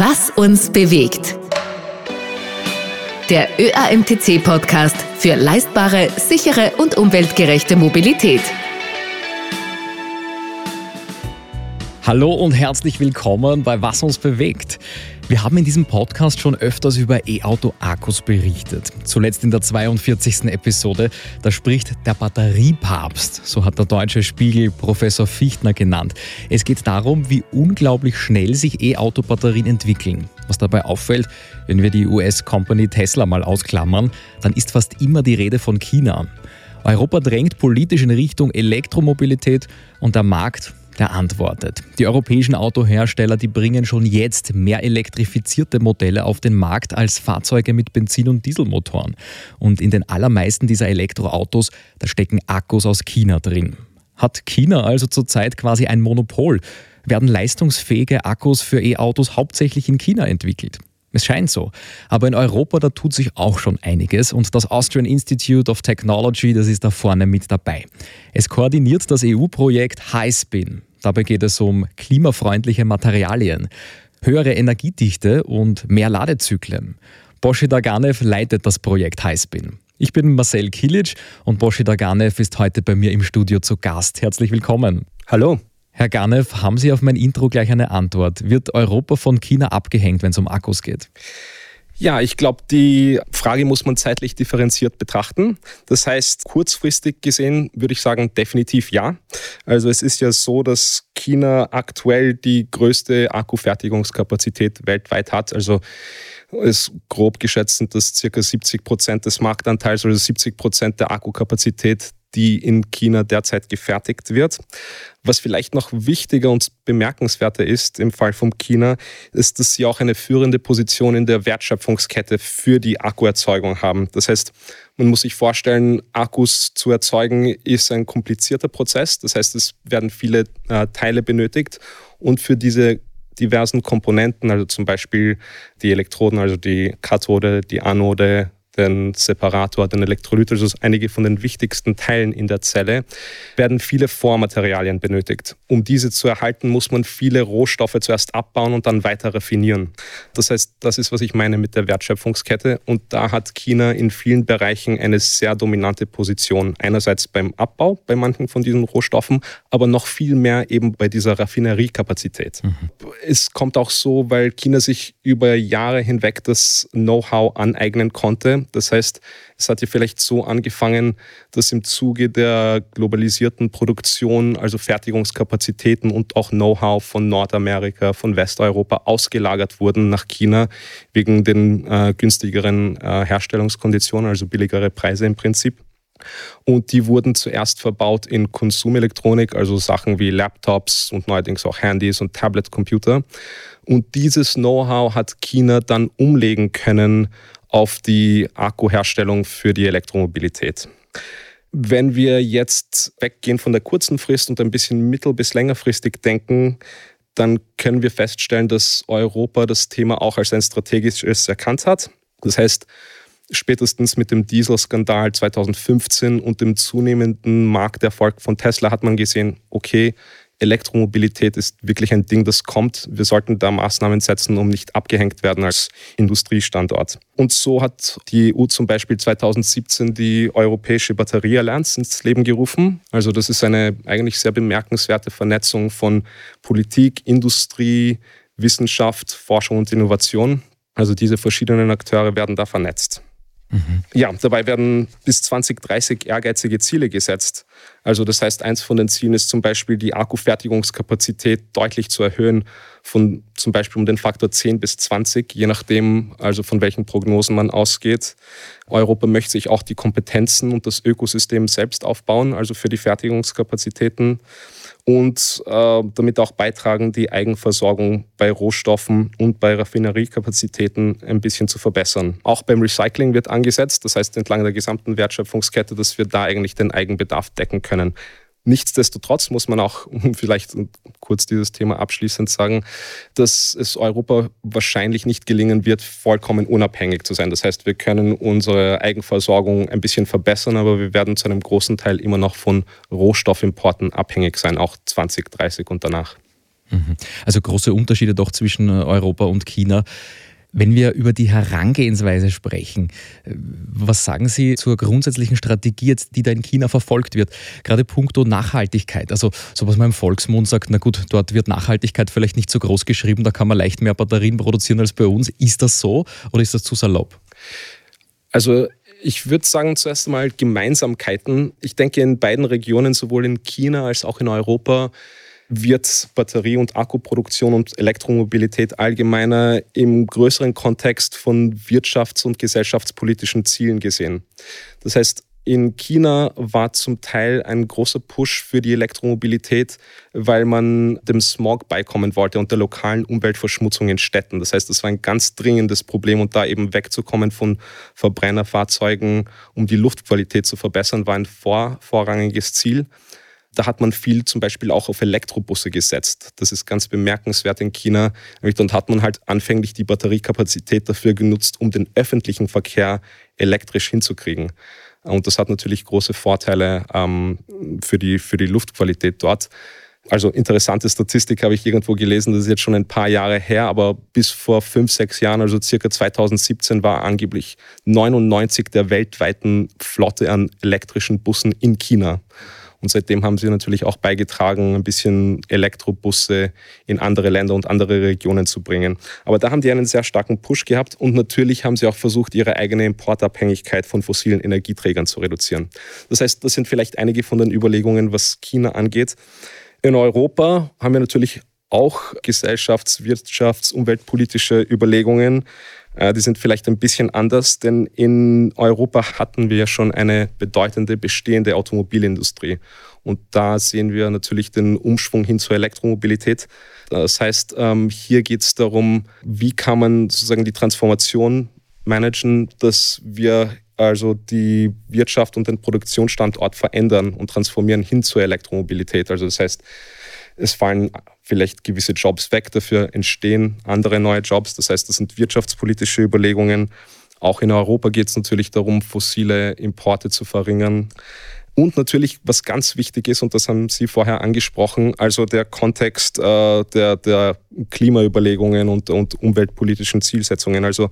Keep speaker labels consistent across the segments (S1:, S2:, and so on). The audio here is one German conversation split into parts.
S1: Was uns bewegt. Der ÖAMTC-Podcast für leistbare, sichere und umweltgerechte Mobilität.
S2: Hallo und herzlich willkommen bei Was uns bewegt. Wir haben in diesem Podcast schon öfters über E-Auto-Akkus berichtet. Zuletzt in der 42. Episode, da spricht der Batteriepapst, so hat der deutsche Spiegel Professor Fichtner genannt. Es geht darum, wie unglaublich schnell sich E-Auto-Batterien entwickeln. Was dabei auffällt, wenn wir die US-Company Tesla mal ausklammern, dann ist fast immer die Rede von China. Europa drängt politisch in Richtung Elektromobilität und der Markt der antwortet. Die europäischen Autohersteller, die bringen schon jetzt mehr elektrifizierte Modelle auf den Markt als Fahrzeuge mit Benzin- und Dieselmotoren. Und in den allermeisten dieser Elektroautos, da stecken Akkus aus China drin. Hat China also zurzeit quasi ein Monopol? Werden leistungsfähige Akkus für E-Autos hauptsächlich in China entwickelt? Es scheint so. Aber in Europa, da tut sich auch schon einiges und das Austrian Institute of Technology, das ist da vorne mit dabei. Es koordiniert das EU-Projekt HighSpin. Dabei geht es um klimafreundliche Materialien, höhere Energiedichte und mehr Ladezyklen. Boshi Daganev leitet das Projekt Highspin. Ich bin Marcel Kilic und Boshi Daganev ist heute bei mir im Studio zu Gast. Herzlich willkommen.
S3: Hallo.
S2: Herr Ganev, haben Sie auf mein Intro gleich eine Antwort? Wird Europa von China abgehängt, wenn es um Akkus geht?
S3: Ja, ich glaube, die Frage muss man zeitlich differenziert betrachten. Das heißt, kurzfristig gesehen würde ich sagen, definitiv ja. Also es ist ja so, dass China aktuell die größte Akkufertigungskapazität weltweit hat. Also es grob geschätzt sind das circa 70 Prozent des Marktanteils, also 70 Prozent der Akkukapazität die in China derzeit gefertigt wird. Was vielleicht noch wichtiger und bemerkenswerter ist im Fall von China, ist, dass sie auch eine führende Position in der Wertschöpfungskette für die Akkuerzeugung haben. Das heißt, man muss sich vorstellen, Akkus zu erzeugen ist ein komplizierter Prozess. Das heißt, es werden viele äh, Teile benötigt und für diese diversen Komponenten, also zum Beispiel die Elektroden, also die Kathode, die Anode, den Separator, den Elektrolyt, also einige von den wichtigsten Teilen in der Zelle, werden viele Vormaterialien benötigt. Um diese zu erhalten, muss man viele Rohstoffe zuerst abbauen und dann weiter raffinieren. Das heißt, das ist, was ich meine mit der Wertschöpfungskette. Und da hat China in vielen Bereichen eine sehr dominante Position. Einerseits beim Abbau bei manchen von diesen Rohstoffen, aber noch viel mehr eben bei dieser Raffineriekapazität. Mhm. Es kommt auch so, weil China sich über Jahre hinweg das Know-how aneignen konnte, das heißt, es hat ja vielleicht so angefangen, dass im Zuge der globalisierten Produktion, also Fertigungskapazitäten und auch Know-how von Nordamerika, von Westeuropa ausgelagert wurden nach China wegen den äh, günstigeren äh, Herstellungskonditionen, also billigere Preise im Prinzip. Und die wurden zuerst verbaut in Konsumelektronik, also Sachen wie Laptops und neuerdings auch Handys und Tablet-Computer. Und dieses Know-how hat China dann umlegen können auf die Akkuherstellung für die Elektromobilität. Wenn wir jetzt weggehen von der kurzen Frist und ein bisschen mittel- bis längerfristig denken, dann können wir feststellen, dass Europa das Thema auch als ein strategisches erkannt hat. Das heißt, spätestens mit dem Dieselskandal 2015 und dem zunehmenden Markterfolg von Tesla hat man gesehen, okay, Elektromobilität ist wirklich ein Ding, das kommt. Wir sollten da Maßnahmen setzen, um nicht abgehängt werden als Industriestandort. Und so hat die EU zum Beispiel 2017 die Europäische Batterieallianz ins Leben gerufen. Also das ist eine eigentlich sehr bemerkenswerte Vernetzung von Politik, Industrie, Wissenschaft, Forschung und Innovation. Also diese verschiedenen Akteure werden da vernetzt. Mhm. Ja, dabei werden bis 2030 ehrgeizige Ziele gesetzt. Also das heißt, eins von den Zielen ist zum Beispiel die Akkufertigungskapazität deutlich zu erhöhen, von zum Beispiel um den Faktor 10 bis 20, je nachdem, also von welchen Prognosen man ausgeht. Europa möchte sich auch die Kompetenzen und das Ökosystem selbst aufbauen, also für die Fertigungskapazitäten und äh, damit auch beitragen, die Eigenversorgung bei Rohstoffen und bei Raffineriekapazitäten ein bisschen zu verbessern. Auch beim Recycling wird angesetzt, das heißt entlang der gesamten Wertschöpfungskette, dass wir da eigentlich den Eigenbedarf decken können. Nichtsdestotrotz muss man auch vielleicht kurz dieses Thema abschließend sagen, dass es Europa wahrscheinlich nicht gelingen wird, vollkommen unabhängig zu sein. Das heißt, wir können unsere Eigenversorgung ein bisschen verbessern, aber wir werden zu einem großen Teil immer noch von Rohstoffimporten abhängig sein, auch 2030 und danach.
S2: Mhm. Also große Unterschiede doch zwischen Europa und China. Wenn wir über die Herangehensweise sprechen, äh, was sagen Sie zur grundsätzlichen Strategie, die da in China verfolgt wird? Gerade puncto Nachhaltigkeit. Also, so was man im Volksmund sagt, na gut, dort wird Nachhaltigkeit vielleicht nicht so groß geschrieben, da kann man leicht mehr Batterien produzieren als bei uns. Ist das so oder ist das zu salopp?
S3: Also, ich würde sagen, zuerst einmal Gemeinsamkeiten. Ich denke, in beiden Regionen, sowohl in China als auch in Europa, wird Batterie- und Akkuproduktion und Elektromobilität allgemeiner im größeren Kontext von wirtschafts- und gesellschaftspolitischen Zielen gesehen. Das heißt, in China war zum Teil ein großer Push für die Elektromobilität, weil man dem Smog beikommen wollte und der lokalen Umweltverschmutzung in Städten. Das heißt, es war ein ganz dringendes Problem und da eben wegzukommen von Verbrennerfahrzeugen, um die Luftqualität zu verbessern, war ein vor, vorrangiges Ziel. Da hat man viel zum Beispiel auch auf Elektrobusse gesetzt. Das ist ganz bemerkenswert in China. Dort hat man halt anfänglich die Batteriekapazität dafür genutzt, um den öffentlichen Verkehr elektrisch hinzukriegen. Und das hat natürlich große Vorteile ähm, für, die, für die Luftqualität dort. Also interessante Statistik habe ich irgendwo gelesen, das ist jetzt schon ein paar Jahre her, aber bis vor fünf, sechs Jahren, also circa 2017, war angeblich 99 der weltweiten Flotte an elektrischen Bussen in China. Und seitdem haben sie natürlich auch beigetragen, ein bisschen Elektrobusse in andere Länder und andere Regionen zu bringen. Aber da haben die einen sehr starken Push gehabt und natürlich haben sie auch versucht, ihre eigene Importabhängigkeit von fossilen Energieträgern zu reduzieren. Das heißt, das sind vielleicht einige von den Überlegungen, was China angeht. In Europa haben wir natürlich auch gesellschafts-, wirtschafts-, umweltpolitische Überlegungen. Äh, die sind vielleicht ein bisschen anders, denn in Europa hatten wir ja schon eine bedeutende bestehende Automobilindustrie. Und da sehen wir natürlich den Umschwung hin zur Elektromobilität. Das heißt, ähm, hier geht es darum, wie kann man sozusagen die Transformation managen, dass wir also die Wirtschaft und den Produktionsstandort verändern und transformieren hin zur Elektromobilität. Also das heißt, es fallen vielleicht gewisse Jobs weg, dafür entstehen andere neue Jobs. Das heißt, das sind wirtschaftspolitische Überlegungen. Auch in Europa geht es natürlich darum, fossile Importe zu verringern. Und natürlich, was ganz wichtig ist, und das haben Sie vorher angesprochen, also der Kontext äh, der, der Klimaüberlegungen und, und umweltpolitischen Zielsetzungen. Also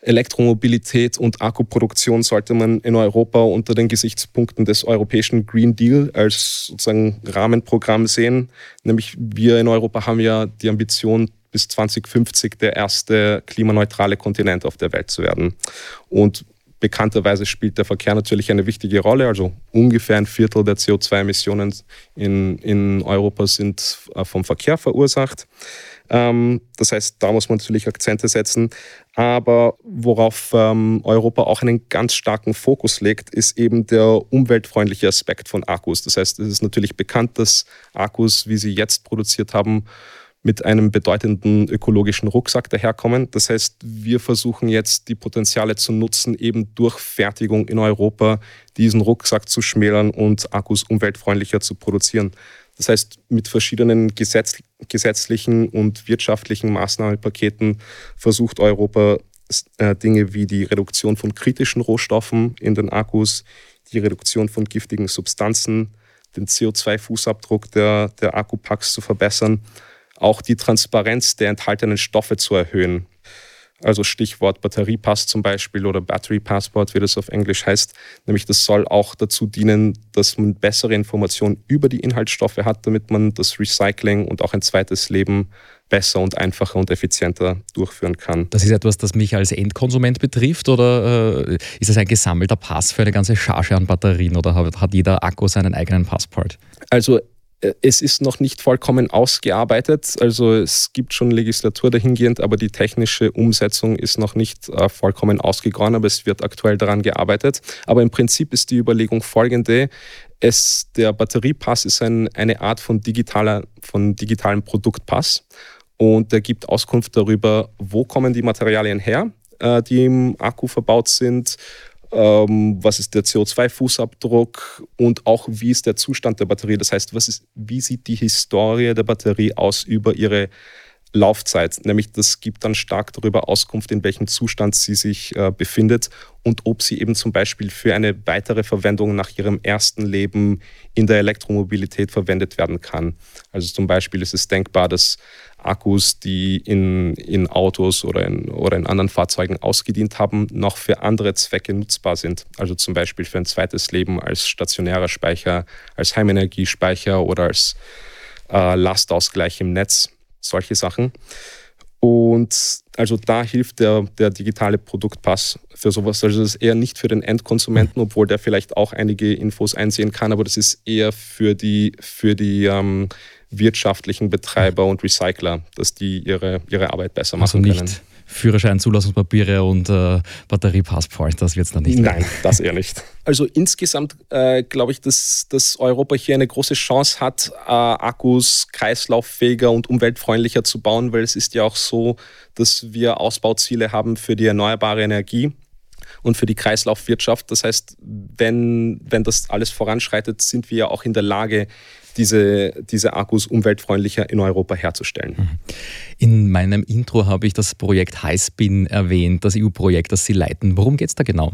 S3: Elektromobilität und Akkuproduktion sollte man in Europa unter den Gesichtspunkten des europäischen Green Deal als sozusagen Rahmenprogramm sehen. Nämlich wir in Europa haben ja die Ambition, bis 2050 der erste klimaneutrale Kontinent auf der Welt zu werden. Und bekannterweise spielt der Verkehr natürlich eine wichtige Rolle. Also ungefähr ein Viertel der CO2-Emissionen in, in Europa sind äh, vom Verkehr verursacht. Ähm, das heißt, da muss man natürlich Akzente setzen. Aber worauf ähm, Europa auch einen ganz starken Fokus legt, ist eben der umweltfreundliche Aspekt von Akkus. Das heißt, es ist natürlich bekannt, dass Akkus, wie sie jetzt produziert haben, mit einem bedeutenden ökologischen Rucksack daherkommen. Das heißt, wir versuchen jetzt die Potenziale zu nutzen, eben durch Fertigung in Europa diesen Rucksack zu schmälern und Akkus umweltfreundlicher zu produzieren. Das heißt, mit verschiedenen Gesetz, gesetzlichen und wirtschaftlichen Maßnahmenpaketen versucht Europa äh, Dinge wie die Reduktion von kritischen Rohstoffen in den Akkus, die Reduktion von giftigen Substanzen, den CO2-Fußabdruck der, der Akkupacks zu verbessern, auch die Transparenz der enthaltenen Stoffe zu erhöhen. Also Stichwort Batteriepass zum Beispiel oder Battery Passport, wie das auf Englisch heißt. Nämlich das soll auch dazu dienen, dass man bessere Informationen über die Inhaltsstoffe hat, damit man das Recycling und auch ein zweites Leben besser und einfacher und effizienter durchführen kann.
S2: Das ist etwas, das mich als Endkonsument betrifft oder äh, ist es ein gesammelter Pass für eine ganze Charge an Batterien oder hat jeder Akku seinen eigenen Passport?
S3: Also es ist noch nicht vollkommen ausgearbeitet. Also es gibt schon Legislatur dahingehend, aber die technische Umsetzung ist noch nicht äh, vollkommen ausgegoren, aber es wird aktuell daran gearbeitet. Aber im Prinzip ist die Überlegung folgende. Es, der Batteriepass ist ein, eine Art von, digitaler, von digitalem Produktpass und der gibt Auskunft darüber, wo kommen die Materialien her, äh, die im Akku verbaut sind, ähm, was ist der CO2-Fußabdruck und auch wie ist der Zustand der Batterie. Das heißt, was ist, wie sieht die Historie der Batterie aus über ihre Laufzeit, nämlich das gibt dann stark darüber Auskunft, in welchem Zustand sie sich äh, befindet und ob sie eben zum Beispiel für eine weitere Verwendung nach ihrem ersten Leben in der Elektromobilität verwendet werden kann. Also zum Beispiel ist es denkbar, dass Akkus, die in, in Autos oder in, oder in anderen Fahrzeugen ausgedient haben, noch für andere Zwecke nutzbar sind. Also zum Beispiel für ein zweites Leben als stationärer Speicher, als Heimenergiespeicher oder als äh, Lastausgleich im Netz solche Sachen. Und also da hilft der, der digitale Produktpass für sowas. Also das ist eher nicht für den Endkonsumenten, obwohl der vielleicht auch einige Infos einsehen kann, aber das ist eher für die, für die ähm, wirtschaftlichen Betreiber und Recycler, dass die ihre, ihre Arbeit besser also machen also nicht können.
S2: Führerschein, Zulassungspapiere und äh, Batteriepassport, das wird es dann nicht.
S3: Nein, das eher nicht. Also insgesamt äh, glaube ich, dass, dass Europa hier eine große Chance hat, äh, Akkus kreislauffähiger und umweltfreundlicher zu bauen, weil es ist ja auch so, dass wir Ausbauziele haben für die erneuerbare Energie und für die Kreislaufwirtschaft. Das heißt, wenn, wenn das alles voranschreitet, sind wir ja auch in der Lage, diese, diese Akkus umweltfreundlicher in Europa herzustellen. Mhm.
S2: In meinem Intro habe ich das Projekt Highspin erwähnt, das EU-Projekt, das Sie leiten. Worum geht es da genau?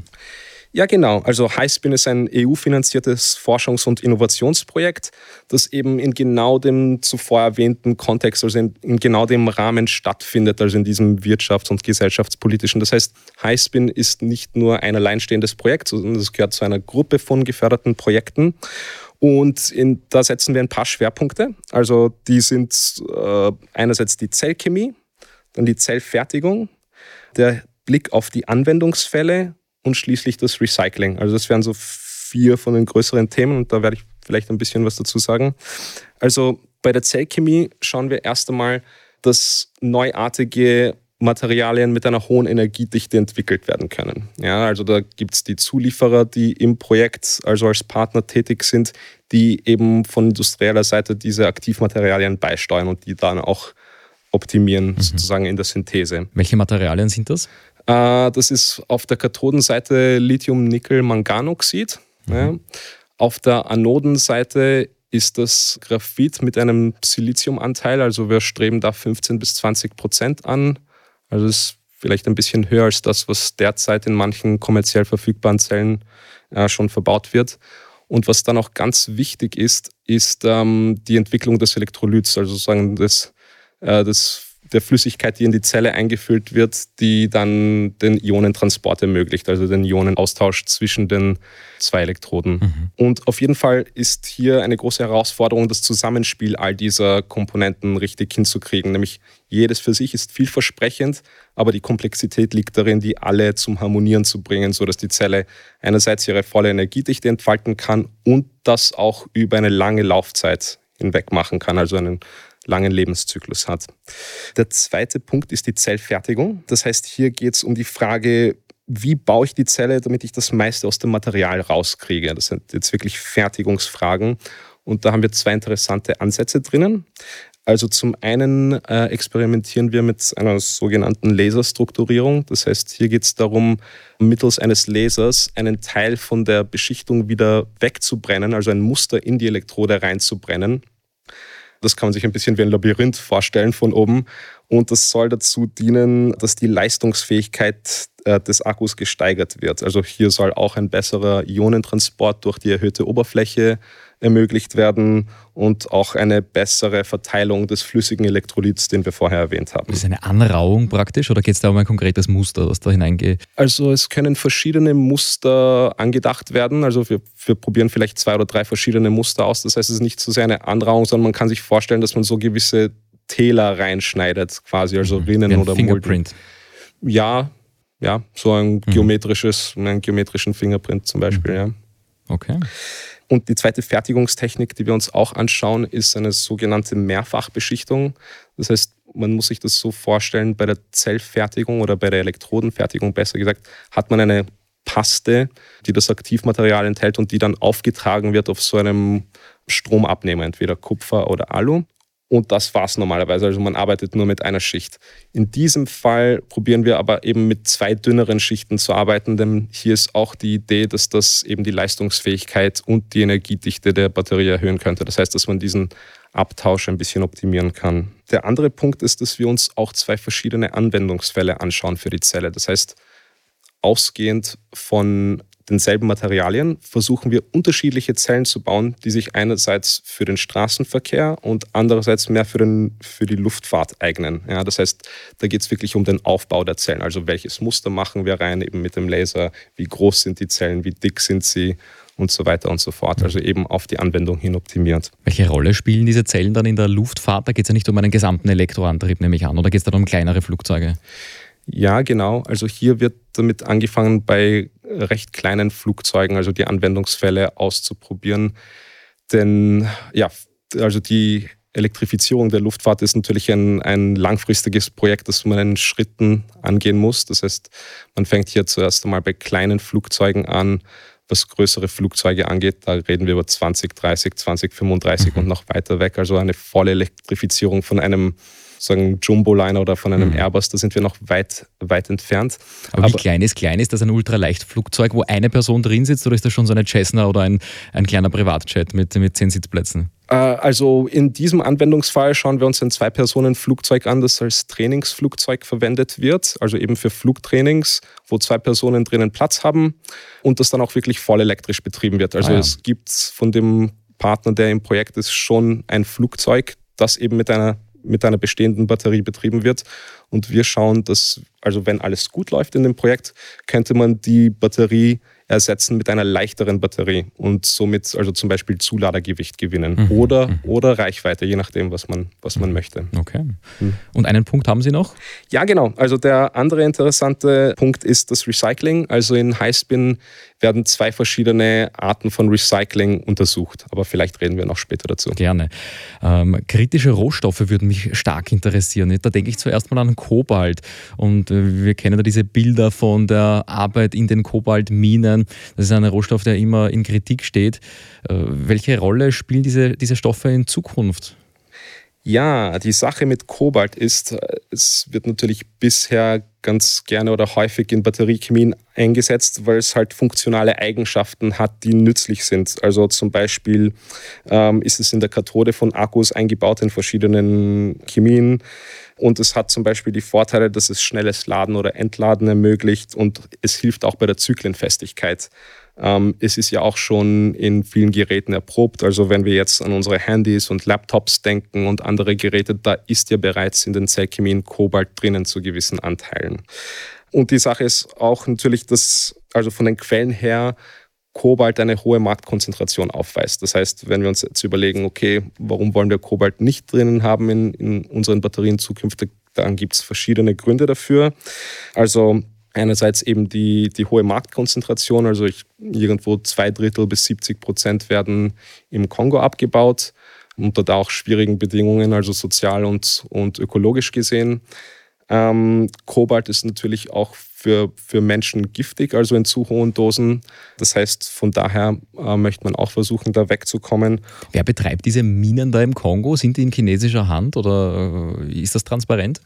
S3: Ja, genau. Also Highspin ist ein EU-finanziertes Forschungs- und Innovationsprojekt, das eben in genau dem zuvor erwähnten Kontext, also in, in genau dem Rahmen stattfindet, also in diesem wirtschafts- und gesellschaftspolitischen. Das heißt, Highspin ist nicht nur ein alleinstehendes Projekt, sondern es gehört zu einer Gruppe von geförderten Projekten. Und in, da setzen wir ein paar Schwerpunkte. Also die sind äh, einerseits die Zellchemie, dann die Zellfertigung, der Blick auf die Anwendungsfälle und schließlich das Recycling. Also das wären so vier von den größeren Themen und da werde ich vielleicht ein bisschen was dazu sagen. Also bei der Zellchemie schauen wir erst einmal, dass neuartige Materialien mit einer hohen Energiedichte entwickelt werden können. Ja, also da gibt es die Zulieferer, die im Projekt also als Partner tätig sind, die eben von industrieller Seite diese Aktivmaterialien beisteuern und die dann auch optimieren, mhm. sozusagen in der Synthese.
S2: Welche Materialien sind das?
S3: Äh, das ist auf der Kathodenseite Lithium-Nickel-Manganoxid. Mhm. Ja. Auf der Anodenseite ist das Graphit mit einem Siliziumanteil, also wir streben da 15 bis 20 Prozent an. Also ist vielleicht ein bisschen höher als das, was derzeit in manchen kommerziell verfügbaren Zellen äh, schon verbaut wird. Und was dann auch ganz wichtig ist, ist ähm, die Entwicklung des Elektrolyts, also sozusagen des, äh, des der Flüssigkeit, die in die Zelle eingefüllt wird, die dann den Ionentransport ermöglicht, also den Ionenaustausch zwischen den zwei Elektroden. Mhm. Und auf jeden Fall ist hier eine große Herausforderung, das Zusammenspiel all dieser Komponenten richtig hinzukriegen. Nämlich jedes für sich ist vielversprechend, aber die Komplexität liegt darin, die alle zum Harmonieren zu bringen, sodass die Zelle einerseits ihre volle Energiedichte entfalten kann und das auch über eine lange Laufzeit hinweg machen kann, also einen langen Lebenszyklus hat. Der zweite Punkt ist die Zellfertigung. Das heißt, hier geht es um die Frage, wie baue ich die Zelle, damit ich das meiste aus dem Material rauskriege. Das sind jetzt wirklich Fertigungsfragen. Und da haben wir zwei interessante Ansätze drinnen. Also zum einen äh, experimentieren wir mit einer sogenannten Laserstrukturierung. Das heißt, hier geht es darum, mittels eines Lasers einen Teil von der Beschichtung wieder wegzubrennen, also ein Muster in die Elektrode reinzubrennen. Das kann man sich ein bisschen wie ein Labyrinth vorstellen von oben. Und das soll dazu dienen, dass die Leistungsfähigkeit äh, des Akkus gesteigert wird. Also hier soll auch ein besserer Ionentransport durch die erhöhte Oberfläche ermöglicht werden und auch eine bessere Verteilung des flüssigen Elektrolyts, den wir vorher erwähnt haben.
S2: Das ist eine Anrauung praktisch oder geht es da um ein konkretes Muster, was da hineingeht?
S3: Also es können verschiedene Muster angedacht werden. Also wir, wir probieren vielleicht zwei oder drei verschiedene Muster aus. Das heißt, es ist nicht so sehr eine Anrauung, sondern man kann sich vorstellen, dass man so gewisse Täler reinschneidet, quasi, also mhm. Rinnen oder
S2: Fingerprint.
S3: Mulden. Ja, ja, so ein mhm. geometrisches, einen geometrischen Fingerprint zum Beispiel, mhm. ja.
S2: Okay.
S3: Und die zweite Fertigungstechnik, die wir uns auch anschauen, ist eine sogenannte Mehrfachbeschichtung. Das heißt, man muss sich das so vorstellen, bei der Zellfertigung oder bei der Elektrodenfertigung besser gesagt, hat man eine Paste, die das Aktivmaterial enthält und die dann aufgetragen wird auf so einem Stromabnehmer, entweder Kupfer oder Alu. Und das war es normalerweise. Also man arbeitet nur mit einer Schicht. In diesem Fall probieren wir aber eben mit zwei dünneren Schichten zu arbeiten, denn hier ist auch die Idee, dass das eben die Leistungsfähigkeit und die Energiedichte der Batterie erhöhen könnte. Das heißt, dass man diesen Abtausch ein bisschen optimieren kann. Der andere Punkt ist, dass wir uns auch zwei verschiedene Anwendungsfälle anschauen für die Zelle. Das heißt, ausgehend von denselben Materialien versuchen wir unterschiedliche Zellen zu bauen, die sich einerseits für den Straßenverkehr und andererseits mehr für, den, für die Luftfahrt eignen. Ja, das heißt, da geht es wirklich um den Aufbau der Zellen. Also welches Muster machen wir rein, eben mit dem Laser, wie groß sind die Zellen, wie dick sind sie und so weiter und so fort. Also eben auf die Anwendung hin optimiert.
S2: Welche Rolle spielen diese Zellen dann in der Luftfahrt? Da geht es ja nicht um einen gesamten Elektroantrieb, nehme ich an, oder geht es dann um kleinere Flugzeuge?
S3: Ja, genau. Also hier wird damit angefangen, bei recht kleinen Flugzeugen, also die Anwendungsfälle auszuprobieren. Denn ja, also die Elektrifizierung der Luftfahrt ist natürlich ein, ein langfristiges Projekt, das man in Schritten angehen muss. Das heißt, man fängt hier zuerst einmal bei kleinen Flugzeugen an. Was größere Flugzeuge angeht, da reden wir über 2030, 2035 mhm. und noch weiter weg. Also eine volle Elektrifizierung von einem sagen Jumbo-Liner oder von einem mhm. Airbus, da sind wir noch weit, weit entfernt.
S2: Aber, Aber wie klein ist klein? Ist das ein Ultraleichtflugzeug, wo eine Person drin sitzt oder ist das schon so eine Cessna oder ein, ein kleiner Privatjet mit, mit zehn Sitzplätzen?
S3: Äh, also in diesem Anwendungsfall schauen wir uns ein Zwei-Personen-Flugzeug an, das als Trainingsflugzeug verwendet wird, also eben für Flugtrainings, wo zwei Personen drinnen Platz haben und das dann auch wirklich voll elektrisch betrieben wird. Also ah ja. es gibt von dem Partner, der im Projekt ist, schon ein Flugzeug, das eben mit einer mit einer bestehenden Batterie betrieben wird. Und wir schauen, dass, also wenn alles gut läuft in dem Projekt, könnte man die Batterie ersetzen mit einer leichteren Batterie und somit also zum Beispiel Zuladergewicht gewinnen mhm. oder, mhm. oder Reichweite, je nachdem, was man, was man möchte.
S2: Okay. Mhm. Und einen Punkt haben Sie noch?
S3: Ja, genau. Also der andere interessante Punkt ist das Recycling. Also in Highspin werden zwei verschiedene Arten von Recycling untersucht. Aber vielleicht reden wir noch später dazu.
S2: Gerne. Ähm, kritische Rohstoffe würden mich stark interessieren. Da denke ich zuerst mal an Kobalt. Und äh, wir kennen da diese Bilder von der Arbeit in den Kobaltminen. Das ist ein Rohstoff, der immer in Kritik steht. Äh, welche Rolle spielen diese, diese Stoffe in Zukunft?
S3: Ja, die Sache mit Kobalt ist, äh, es wird natürlich bisher ganz gerne oder häufig in Batteriechemien eingesetzt, weil es halt funktionale Eigenschaften hat, die nützlich sind. Also zum Beispiel ähm, ist es in der Kathode von Akkus eingebaut in verschiedenen Chemien. Und es hat zum Beispiel die Vorteile, dass es schnelles Laden oder Entladen ermöglicht und es hilft auch bei der Zyklenfestigkeit. Ähm, es ist ja auch schon in vielen Geräten erprobt. Also wenn wir jetzt an unsere Handys und Laptops denken und andere Geräte, da ist ja bereits in den Zellchemien Kobalt drinnen zu gewissen Anteilen. Und die Sache ist auch natürlich, dass also von den Quellen her Kobalt eine hohe Marktkonzentration aufweist. Das heißt, wenn wir uns jetzt überlegen, okay, warum wollen wir Kobalt nicht drinnen haben in, in unseren Batterien zukünftig, dann gibt es verschiedene Gründe dafür. Also Einerseits eben die, die hohe Marktkonzentration, also ich, irgendwo zwei Drittel bis 70 Prozent werden im Kongo abgebaut, unter da auch schwierigen Bedingungen, also sozial und, und ökologisch gesehen. Ähm, Kobalt ist natürlich auch für, für Menschen giftig, also in zu hohen Dosen. Das heißt, von daher äh, möchte man auch versuchen, da wegzukommen.
S2: Wer betreibt diese Minen da im Kongo? Sind die in chinesischer Hand oder äh, ist das transparent?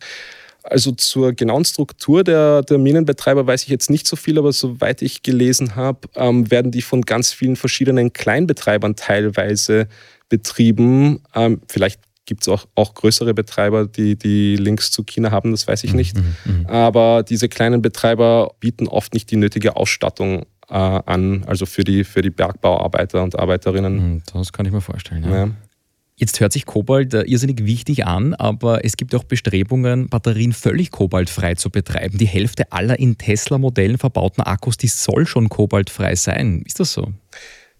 S3: Also zur genauen Struktur der, der Minenbetreiber weiß ich jetzt nicht so viel, aber soweit ich gelesen habe, ähm, werden die von ganz vielen verschiedenen Kleinbetreibern teilweise betrieben. Ähm, vielleicht gibt es auch, auch größere Betreiber, die, die Links zu China haben, das weiß ich nicht. Mhm, mhm, mhm. Aber diese kleinen Betreiber bieten oft nicht die nötige Ausstattung äh, an, also für die, für die Bergbauarbeiter und Arbeiterinnen.
S2: Mhm, das kann ich mir vorstellen. Ja. Ja. Jetzt hört sich Kobalt äh, irrsinnig wichtig an, aber es gibt auch Bestrebungen, Batterien völlig kobaltfrei zu betreiben. Die Hälfte aller in Tesla-Modellen verbauten Akkus, die soll schon kobaltfrei sein. Ist das so?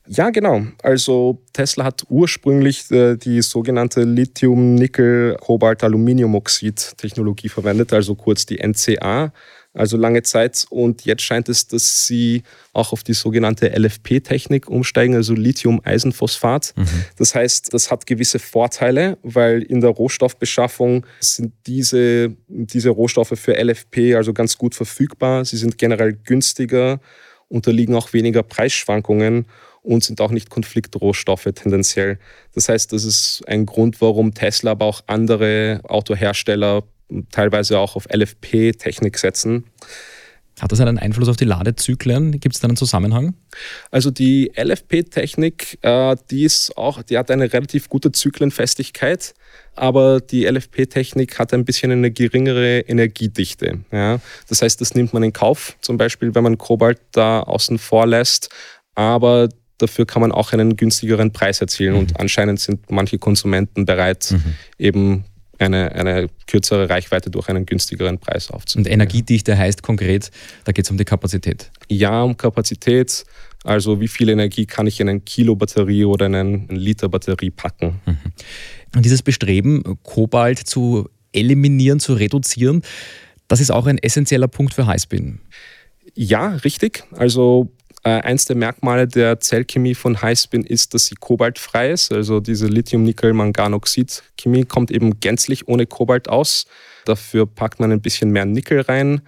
S3: Ja, genau. Also Tesla hat ursprünglich äh, die sogenannte Lithium-Nickel-Kobalt-Aluminiumoxid-Technologie verwendet, also kurz die NCA also lange Zeit. Und jetzt scheint es, dass sie auch auf die sogenannte LFP-Technik umsteigen, also Lithium-Eisenphosphat. Mhm. Das heißt, das hat gewisse Vorteile, weil in der Rohstoffbeschaffung sind diese, diese Rohstoffe für LFP also ganz gut verfügbar. Sie sind generell günstiger, unterliegen auch weniger Preisschwankungen und sind auch nicht Konfliktrohstoffe tendenziell. Das heißt, das ist ein Grund, warum Tesla, aber auch andere Autohersteller teilweise auch auf LFP-Technik setzen.
S2: Hat das einen Einfluss auf die Ladezyklen? Gibt es da einen Zusammenhang?
S3: Also die LFP-Technik, äh, die ist auch, die hat eine relativ gute Zyklenfestigkeit, aber die LFP-Technik hat ein bisschen eine geringere Energiedichte. Ja? Das heißt, das nimmt man in Kauf, zum Beispiel, wenn man Kobalt da außen vor lässt, aber dafür kann man auch einen günstigeren Preis erzielen mhm. und anscheinend sind manche Konsumenten bereit, mhm. eben eine, eine kürzere Reichweite durch einen günstigeren Preis aufzunehmen.
S2: Und Energiedichte heißt konkret, da geht es um die Kapazität.
S3: Ja, um Kapazität. Also wie viel Energie kann ich in ein Kilo Batterie oder in einen Liter Batterie packen. Mhm.
S2: Und dieses Bestreben, Kobalt zu eliminieren, zu reduzieren, das ist auch ein essentieller Punkt für Highspin.
S3: Ja, richtig. Also eins der Merkmale der Zellchemie von Highspin ist, dass sie kobaltfrei ist. Also diese Lithium-Nickel-Manganoxid-Chemie kommt eben gänzlich ohne Kobalt aus. Dafür packt man ein bisschen mehr Nickel rein.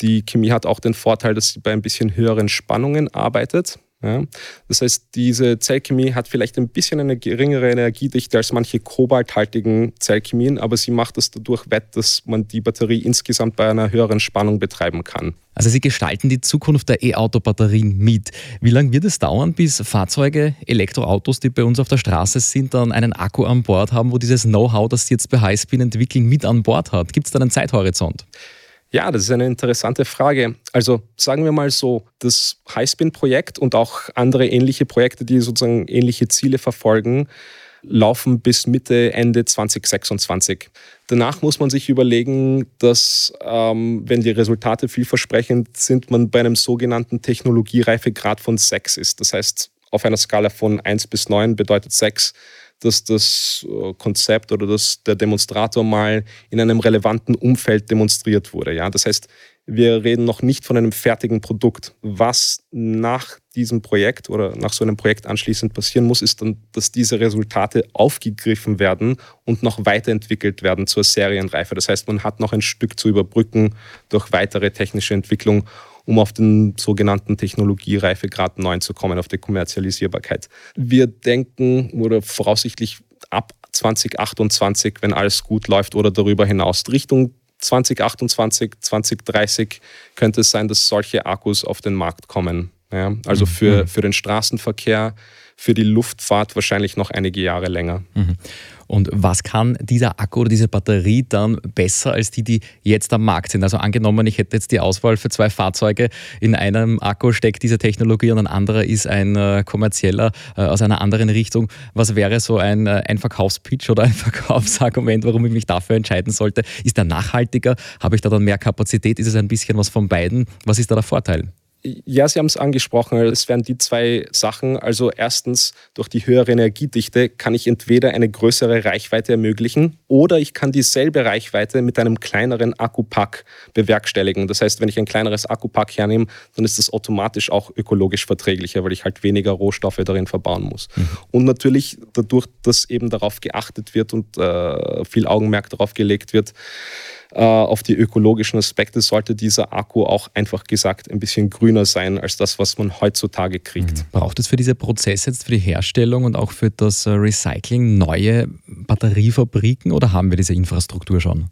S3: Die Chemie hat auch den Vorteil, dass sie bei ein bisschen höheren Spannungen arbeitet. Ja. Das heißt, diese Zellchemie hat vielleicht ein bisschen eine geringere Energiedichte als manche kobalthaltigen Zellchemien, aber sie macht es dadurch wett, dass man die Batterie insgesamt bei einer höheren Spannung betreiben kann.
S2: Also Sie gestalten die Zukunft der E-Auto-Batterien mit. Wie lange wird es dauern, bis Fahrzeuge, Elektroautos, die bei uns auf der Straße sind, dann einen Akku an Bord haben, wo dieses Know-how, das Sie jetzt bei Highspin entwickeln, mit an Bord hat? Gibt es da einen Zeithorizont?
S3: Ja, das ist eine interessante Frage. Also sagen wir mal so, das Highspin-Projekt und auch andere ähnliche Projekte, die sozusagen ähnliche Ziele verfolgen, laufen bis Mitte, Ende 2026. Danach muss man sich überlegen, dass ähm, wenn die Resultate vielversprechend sind, man bei einem sogenannten Technologiereifegrad von 6 ist. Das heißt, auf einer Skala von 1 bis 9 bedeutet 6, dass das äh, Konzept oder dass der Demonstrator mal in einem relevanten Umfeld demonstriert wurde. Ja? Das heißt, wir reden noch nicht von einem fertigen Produkt. Was nach diesem Projekt oder nach so einem Projekt anschließend passieren muss, ist dann, dass diese Resultate aufgegriffen werden und noch weiterentwickelt werden zur Serienreife. Das heißt, man hat noch ein Stück zu überbrücken durch weitere technische Entwicklung um auf den sogenannten Technologiereifegrad 9 zu kommen, auf die Kommerzialisierbarkeit. Wir denken oder voraussichtlich ab 2028, wenn alles gut läuft oder darüber hinaus, Richtung 2028, 2030 könnte es sein, dass solche Akkus auf den Markt kommen. Ja, also mhm. für, mhm. für den Straßenverkehr, für die Luftfahrt wahrscheinlich noch einige Jahre länger. Mhm.
S2: Und was kann dieser Akku oder diese Batterie dann besser als die, die jetzt am Markt sind? Also angenommen, ich hätte jetzt die Auswahl für zwei Fahrzeuge. In einem Akku steckt diese Technologie und ein anderer ist ein äh, kommerzieller äh, aus einer anderen Richtung. Was wäre so ein, äh, ein Verkaufspitch oder ein Verkaufsargument, warum ich mich dafür entscheiden sollte? Ist der nachhaltiger? Habe ich da dann mehr Kapazität? Ist es ein bisschen was von beiden? Was ist da der Vorteil?
S3: Ja, Sie haben es angesprochen. Es wären die zwei Sachen. Also erstens, durch die höhere Energiedichte kann ich entweder eine größere Reichweite ermöglichen oder ich kann dieselbe Reichweite mit einem kleineren Akkupack bewerkstelligen. Das heißt, wenn ich ein kleineres Akkupack hernehme, dann ist das automatisch auch ökologisch verträglicher, weil ich halt weniger Rohstoffe darin verbauen muss. Mhm. Und natürlich dadurch, dass eben darauf geachtet wird und äh, viel Augenmerk darauf gelegt wird, auf die ökologischen Aspekte sollte dieser Akku auch einfach gesagt ein bisschen grüner sein als das, was man heutzutage kriegt. Mhm.
S2: Braucht es für diese Prozesse jetzt für die Herstellung und auch für das äh, Recycling neue Batteriefabriken oder haben wir diese Infrastruktur schon?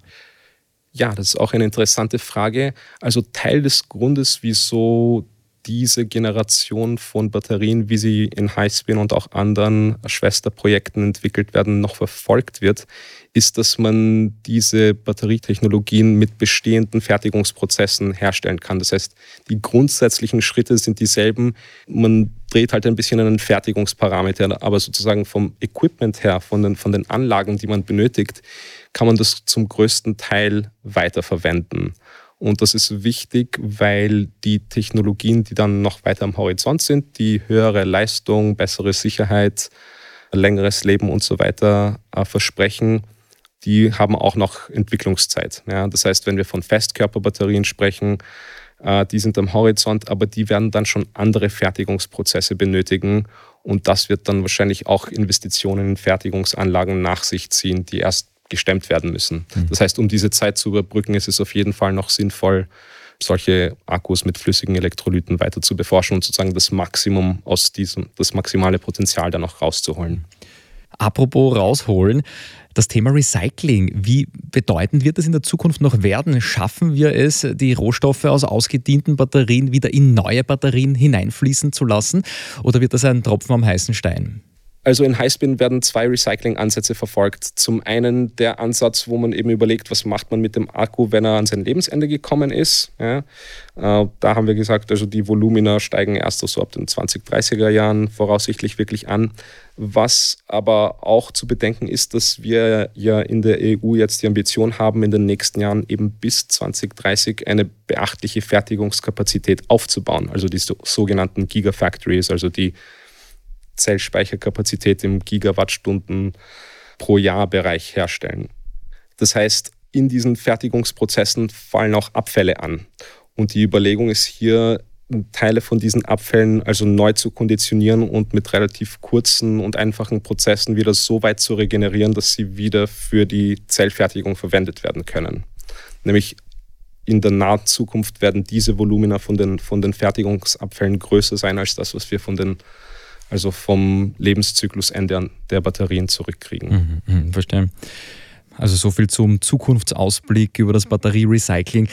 S3: Ja, das ist auch eine interessante Frage. Also Teil des Grundes, wieso diese Generation von Batterien, wie sie in Highspin und auch anderen Schwesterprojekten entwickelt werden, noch verfolgt wird, ist, dass man diese Batterietechnologien mit bestehenden Fertigungsprozessen herstellen kann. Das heißt, die grundsätzlichen Schritte sind dieselben. Man dreht halt ein bisschen einen Fertigungsparameter, aber sozusagen vom Equipment her, von den, von den Anlagen, die man benötigt, kann man das zum größten Teil weiterverwenden. Und das ist wichtig, weil die Technologien, die dann noch weiter am Horizont sind, die höhere Leistung, bessere Sicherheit, längeres Leben und so weiter äh, versprechen, die haben auch noch Entwicklungszeit. Ja, das heißt, wenn wir von Festkörperbatterien sprechen, äh, die sind am Horizont, aber die werden dann schon andere Fertigungsprozesse benötigen. Und das wird dann wahrscheinlich auch Investitionen in Fertigungsanlagen nach sich ziehen, die erst gestemmt werden müssen. Mhm. Das heißt, um diese Zeit zu überbrücken, ist es auf jeden Fall noch sinnvoll, solche Akkus mit flüssigen Elektrolyten weiter zu beforschen und sozusagen das Maximum aus diesem, das maximale Potenzial dann auch rauszuholen.
S2: Apropos rausholen, das Thema Recycling, wie bedeutend wird das in der Zukunft noch werden? Schaffen wir es, die Rohstoffe aus ausgedienten Batterien wieder in neue Batterien hineinfließen zu lassen? Oder wird das ein Tropfen am heißen Stein?
S3: Also in Highspin werden zwei Recycling-Ansätze verfolgt. Zum einen der Ansatz, wo man eben überlegt, was macht man mit dem Akku, wenn er an sein Lebensende gekommen ist. Ja, äh, da haben wir gesagt, also die Volumina steigen erst so ab den 2030er Jahren voraussichtlich wirklich an. Was aber auch zu bedenken ist, dass wir ja in der EU jetzt die Ambition haben, in den nächsten Jahren eben bis 2030 eine beachtliche Fertigungskapazität aufzubauen. Also die sogenannten Gigafactories, also die Zellspeicherkapazität im Gigawattstunden pro Jahr Bereich herstellen. Das heißt, in diesen Fertigungsprozessen fallen auch Abfälle an. Und die Überlegung ist hier, Teile von diesen Abfällen also neu zu konditionieren und mit relativ kurzen und einfachen Prozessen wieder so weit zu regenerieren, dass sie wieder für die Zellfertigung verwendet werden können. Nämlich in der nahen Zukunft werden diese Volumina von den, von den Fertigungsabfällen größer sein als das, was wir von den also vom Lebenszyklusende der Batterien zurückkriegen.
S2: Mhm, mh, verstehe. Also so viel zum Zukunftsausblick über das Batterierecycling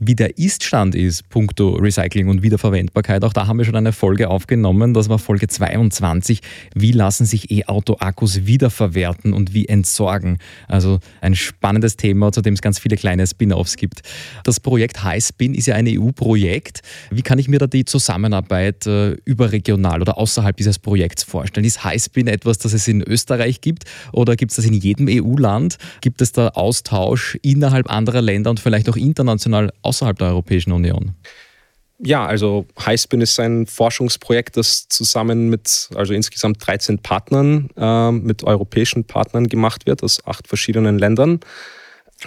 S2: wie der Iststand ist, puncto Recycling und Wiederverwendbarkeit. Auch da haben wir schon eine Folge aufgenommen. Das war Folge 22. Wie lassen sich E-Auto-Akkus wiederverwerten und wie entsorgen? Also ein spannendes Thema, zu dem es ganz viele kleine Spin-offs gibt. Das Projekt HighSpin ist ja ein EU-Projekt. Wie kann ich mir da die Zusammenarbeit äh, überregional oder außerhalb dieses Projekts vorstellen? Ist HighSpin etwas, das es in Österreich gibt oder gibt es das in jedem EU-Land? Gibt es da Austausch innerhalb anderer Länder und vielleicht auch international außerhalb der Europäischen Union?
S3: Ja, also Highspin ist ein Forschungsprojekt, das zusammen mit, also insgesamt 13 Partnern, äh, mit europäischen Partnern gemacht wird, aus acht verschiedenen Ländern.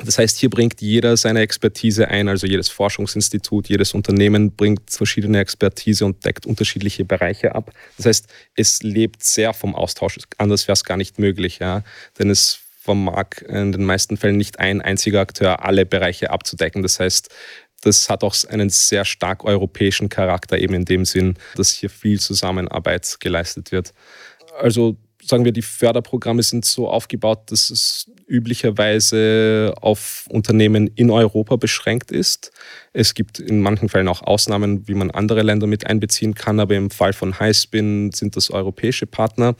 S3: Das heißt, hier bringt jeder seine Expertise ein, also jedes Forschungsinstitut, jedes Unternehmen bringt verschiedene Expertise und deckt unterschiedliche Bereiche ab. Das heißt, es lebt sehr vom Austausch. Anders wäre es gar nicht möglich, ja. Denn es vermag in den meisten Fällen nicht ein einziger Akteur alle Bereiche abzudecken. Das heißt, das hat auch einen sehr stark europäischen Charakter, eben in dem Sinn, dass hier viel Zusammenarbeit geleistet wird. Also sagen wir, die Förderprogramme sind so aufgebaut, dass es üblicherweise auf Unternehmen in Europa beschränkt ist. Es gibt in manchen Fällen auch Ausnahmen, wie man andere Länder mit einbeziehen kann, aber im Fall von Highspin sind das europäische Partner.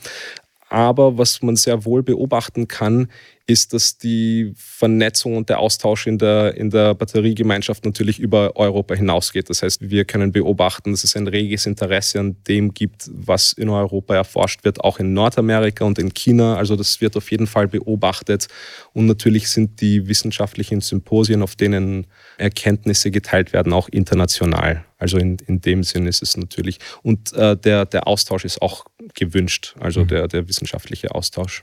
S3: Aber was man sehr wohl beobachten kann, ist, dass die Vernetzung und der Austausch in der, in der Batteriegemeinschaft natürlich über Europa hinausgeht. Das heißt, wir können beobachten, dass es ein reges Interesse an dem gibt, was in Europa erforscht wird, auch in Nordamerika und in China. Also das wird auf jeden Fall beobachtet. Und natürlich sind die wissenschaftlichen Symposien, auf denen Erkenntnisse geteilt werden, auch international. Also in, in dem Sinn ist es natürlich. Und äh, der, der Austausch ist auch gewünscht, also mhm. der, der wissenschaftliche Austausch.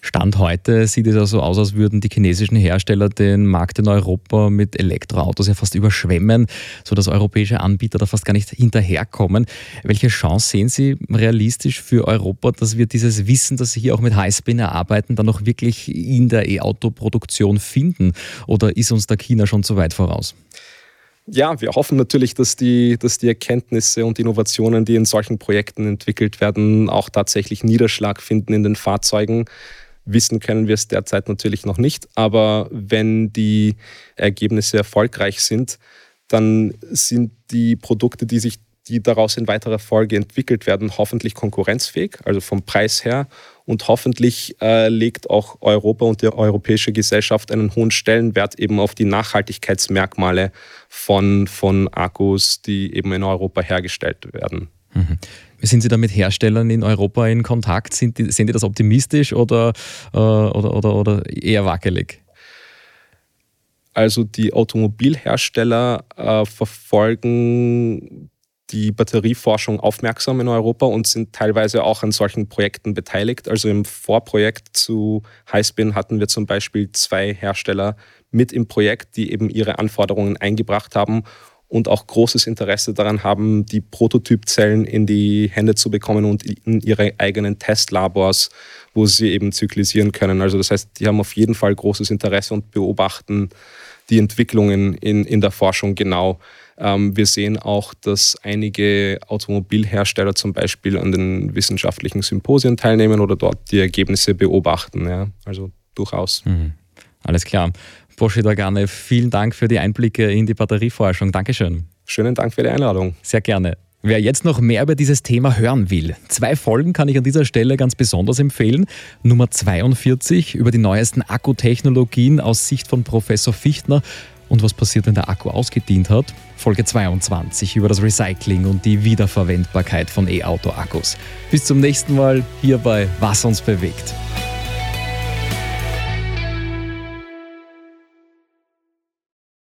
S2: Stand heute sieht es ja so aus, als würden die chinesischen Hersteller den Markt in Europa mit Elektroautos ja fast überschwemmen, sodass europäische Anbieter da fast gar nicht hinterherkommen. Welche Chance sehen Sie realistisch für Europa, dass wir dieses Wissen, das Sie hier auch mit Highspin erarbeiten, dann noch wirklich in der E-Auto-Produktion finden? Oder ist uns da China schon zu weit voraus?
S3: Ja, wir hoffen natürlich, dass die, dass die Erkenntnisse und Innovationen, die in solchen Projekten entwickelt werden, auch tatsächlich Niederschlag finden in den Fahrzeugen. Wissen können wir es derzeit natürlich noch nicht, aber wenn die Ergebnisse erfolgreich sind, dann sind die Produkte, die sich die daraus in weiterer Folge entwickelt werden, hoffentlich konkurrenzfähig, also vom Preis her. Und hoffentlich äh, legt auch Europa und die europäische Gesellschaft einen hohen Stellenwert eben auf die Nachhaltigkeitsmerkmale von, von Akkus, die eben in Europa hergestellt werden.
S2: Mhm. Sind Sie da mit Herstellern in Europa in Kontakt? Sind die, sehen die das optimistisch oder, äh, oder, oder, oder eher wackelig?
S3: Also die Automobilhersteller äh, verfolgen die Batterieforschung aufmerksam in Europa und sind teilweise auch an solchen Projekten beteiligt. Also im Vorprojekt zu Highspin hatten wir zum Beispiel zwei Hersteller mit im Projekt, die eben ihre Anforderungen eingebracht haben und auch großes Interesse daran haben, die Prototypzellen in die Hände zu bekommen und in ihre eigenen Testlabors, wo sie eben zyklisieren können. Also das heißt, die haben auf jeden Fall großes Interesse und beobachten die Entwicklungen in, in der Forschung genau. Ähm, wir sehen auch, dass einige Automobilhersteller zum Beispiel an den wissenschaftlichen Symposien teilnehmen oder dort die Ergebnisse beobachten. Ja. Also durchaus.
S2: Mhm. Alles klar. Boschi Dagane, vielen Dank für die Einblicke in die Batterieforschung. Dankeschön.
S3: Schönen Dank für die Einladung.
S2: Sehr gerne. Wer jetzt noch mehr über dieses Thema hören will, zwei Folgen kann ich an dieser Stelle ganz besonders empfehlen. Nummer 42 über die neuesten Akkutechnologien aus Sicht von Professor Fichtner und was passiert, wenn der Akku ausgedient hat. Folge 22 über das Recycling und die Wiederverwendbarkeit von E-Auto-Akkus. Bis zum nächsten Mal hier bei Was uns bewegt.